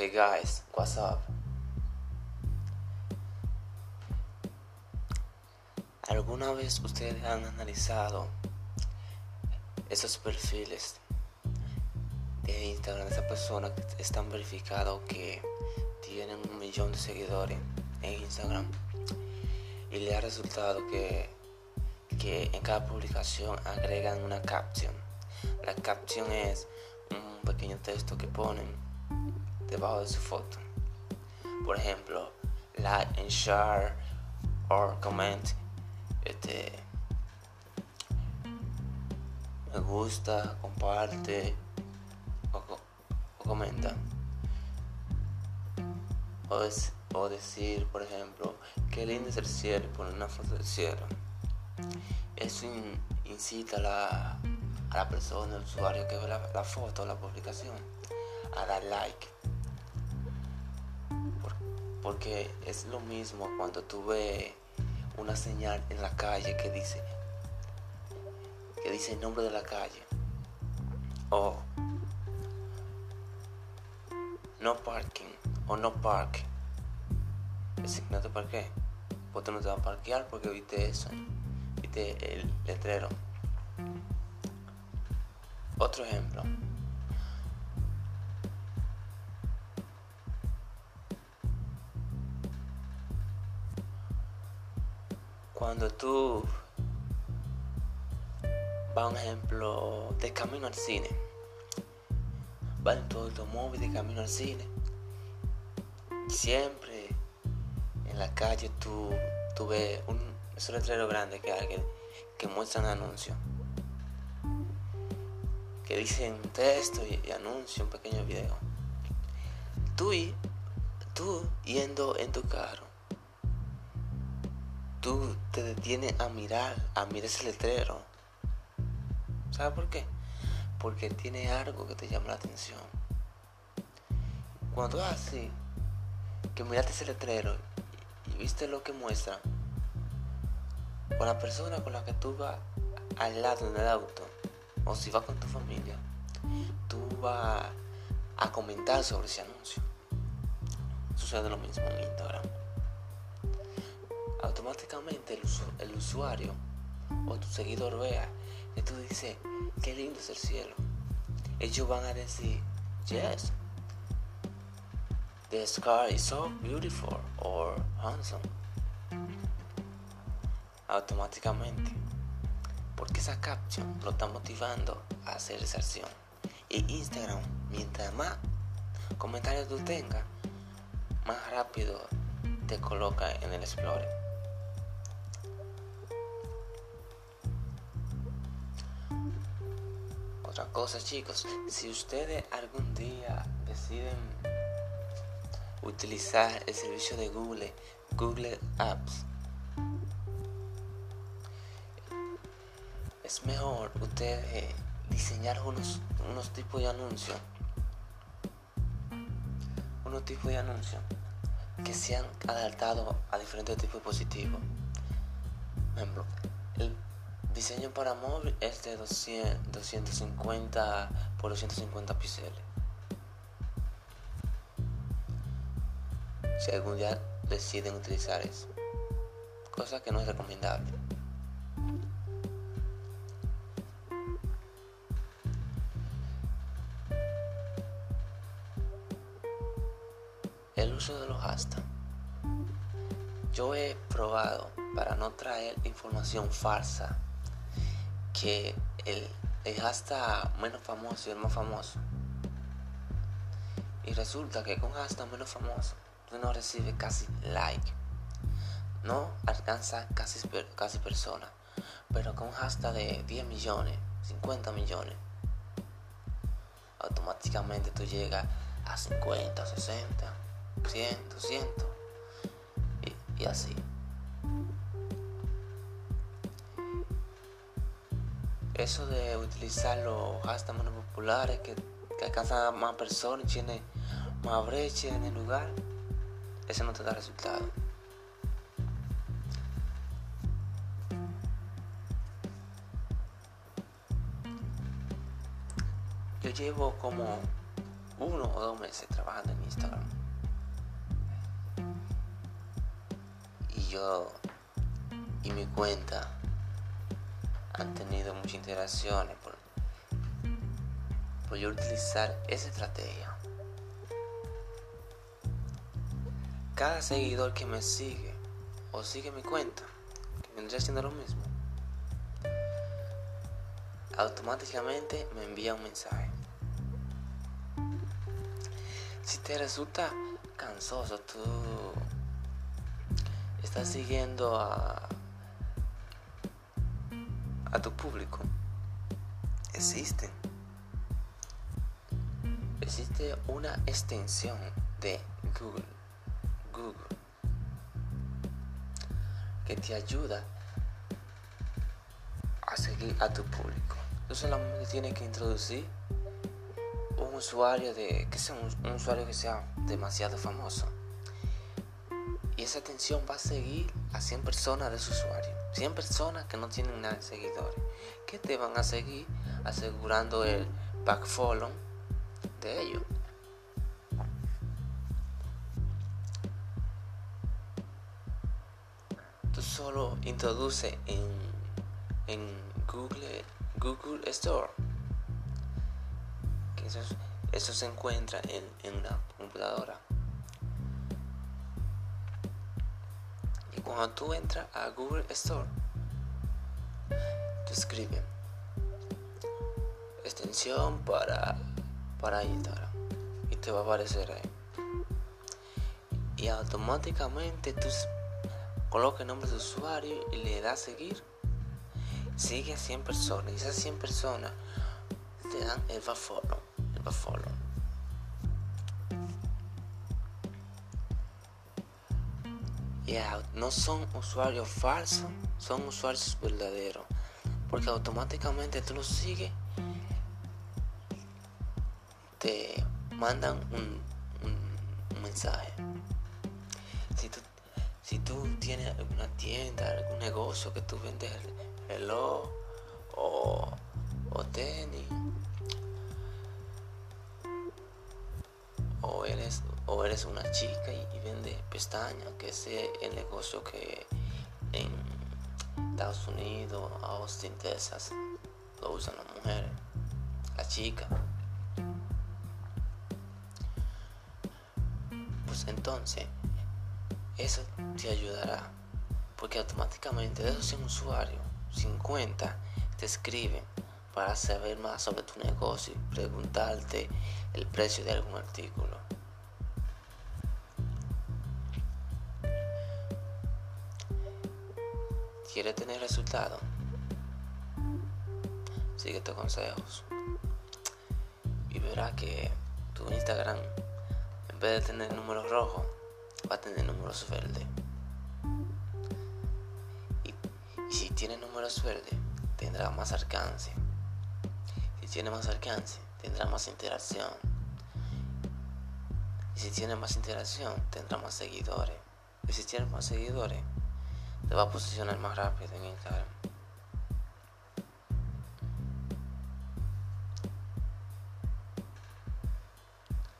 Hey guys, what's up? ¿Alguna vez ustedes han analizado esos perfiles de Instagram de esas personas que están verificados que tienen un millón de seguidores en Instagram y le ha resultado que, que en cada publicación agregan una caption? La caption es un pequeño texto que ponen debajo de su foto. Por ejemplo, like and share or comment este, me gusta, comparte o, comenta. O, decir, por ejemplo, qué lindo es el cielo poner una foto del cielo. Eso incita a la, a la persona, al usuario que ve la, la foto la publicación, a dar like. Porque es lo mismo cuando tú ves una señal en la calle que dice que dice el nombre de la calle. O no parking o no park. No te parqué pues no te vas a parquear porque viste eso viste el letrero. Otro ejemplo Cuando tú vas, un ejemplo, de camino al cine, vas en tu automóvil de camino al cine, siempre en la calle tú, tú ves un, un letrero grande que alguien que muestra un anuncio. Que dice un texto y, y anuncio, un pequeño video. Tú, tú yendo en tu carro. Tú te detienes a mirar, a mirar ese letrero. ¿Sabes por qué? Porque tiene algo que te llama la atención. Cuando tú así, que miraste ese letrero y viste lo que muestra, con la persona con la que tú vas al lado en el auto, o si vas con tu familia, tú vas a comentar sobre ese anuncio. Sucede lo mismo en Instagram automáticamente el, usuario o tu seguidor vea que tú dices, qué lindo es el cielo. Ellos van a decir, yes, the sky is so beautiful or handsome. Automáticamente. Porque esa caption lo está motivando a hacer esa acción. Y Instagram, mientras más comentarios tú tengas, más rápido te coloca en el Explorer. Cosa chicos, si ustedes algún día deciden utilizar el servicio de Google, Google Apps, es mejor ustedes diseñar unos, unos tipos de anuncios, unos tipos de anuncios que sean adaptados a diferentes tipos de dispositivos. Diseño para móvil es de 200, 250 por 250 píxeles. Si algún día deciden utilizar eso, cosa que no es recomendable. El uso de los hashtags. Yo he probado para no traer información falsa que el, el hashtag menos famoso y el más famoso. Y resulta que con hashtag menos famoso tú no recibes casi like. No alcanza casi, casi personas. Pero con hashtag de 10 millones, 50 millones, automáticamente tú llegas a 50, 60, 100, 200 y, y así. Eso de utilizar los hashtags populares que, que alcanzan a más personas y tiene más brecha en el lugar, eso no te da resultado. Yo llevo como uno o dos meses trabajando en Instagram. Y yo y mi cuenta han tenido muchas interacciones por, por yo utilizar esa estrategia. Cada seguidor que me sigue o sigue mi cuenta, que vendría haciendo lo mismo, automáticamente me envía un mensaje. Si te resulta cansoso, tú estás siguiendo a, a tu público. Existe. Existe una extensión de Google. Google. Que te ayuda a seguir a tu público. Tú solamente tienes que introducir un usuario de que sea un, usuario que sea demasiado famoso. Y esa atención va a seguir a 100 personas de su usuario. 100 personas que no tienen nada de seguidores. Que te van a seguir asegurando el backfollow de ellos. Tú solo introduce en, en Google Google Store. Que eso, se encuentra en, una computadora. Cuando tú entras a Google Store, tú escribes extensión para, para Instagram y te va a aparecer ahí. Y automáticamente tú colocas el nombre de usuario y le das seguir sigue a 100 personas y esas 100 personas te dan el follow, el follow. No son usuarios falsos, son usuarios verdaderos. Porque automáticamente tú los sigues, te mandan un, un, mensaje. Si tú, si tú tienes alguna tienda, algún negocio que tú vendes reloj o, o tenis o eres una chica y, vende pestañas que es el negocio que en Estados Unidos Austin Texas lo usan las mujeres las chicas pues entonces eso te ayudará porque automáticamente de esos 100 usuarios 50 te escriben para saber más sobre tu negocio y preguntarte el precio de algún artículo. ¿Quieres tener resultados? Sigue estos consejos y verás que tu Instagram, en vez de tener números rojos, va a tener números verdes. tiene números verdes, tendrá más alcance. Si tiene más alcance, tendrá más interacción. Y si tiene más interacción, tendrá más seguidores. Y si tiene más seguidores, te va a posicionar más rápido en Instagram.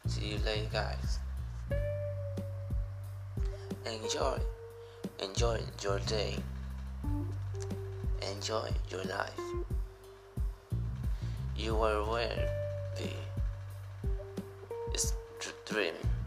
See you later, guys. Enjoy. Enjoy your day. enjoy your life. You are worthy. It's dreaming.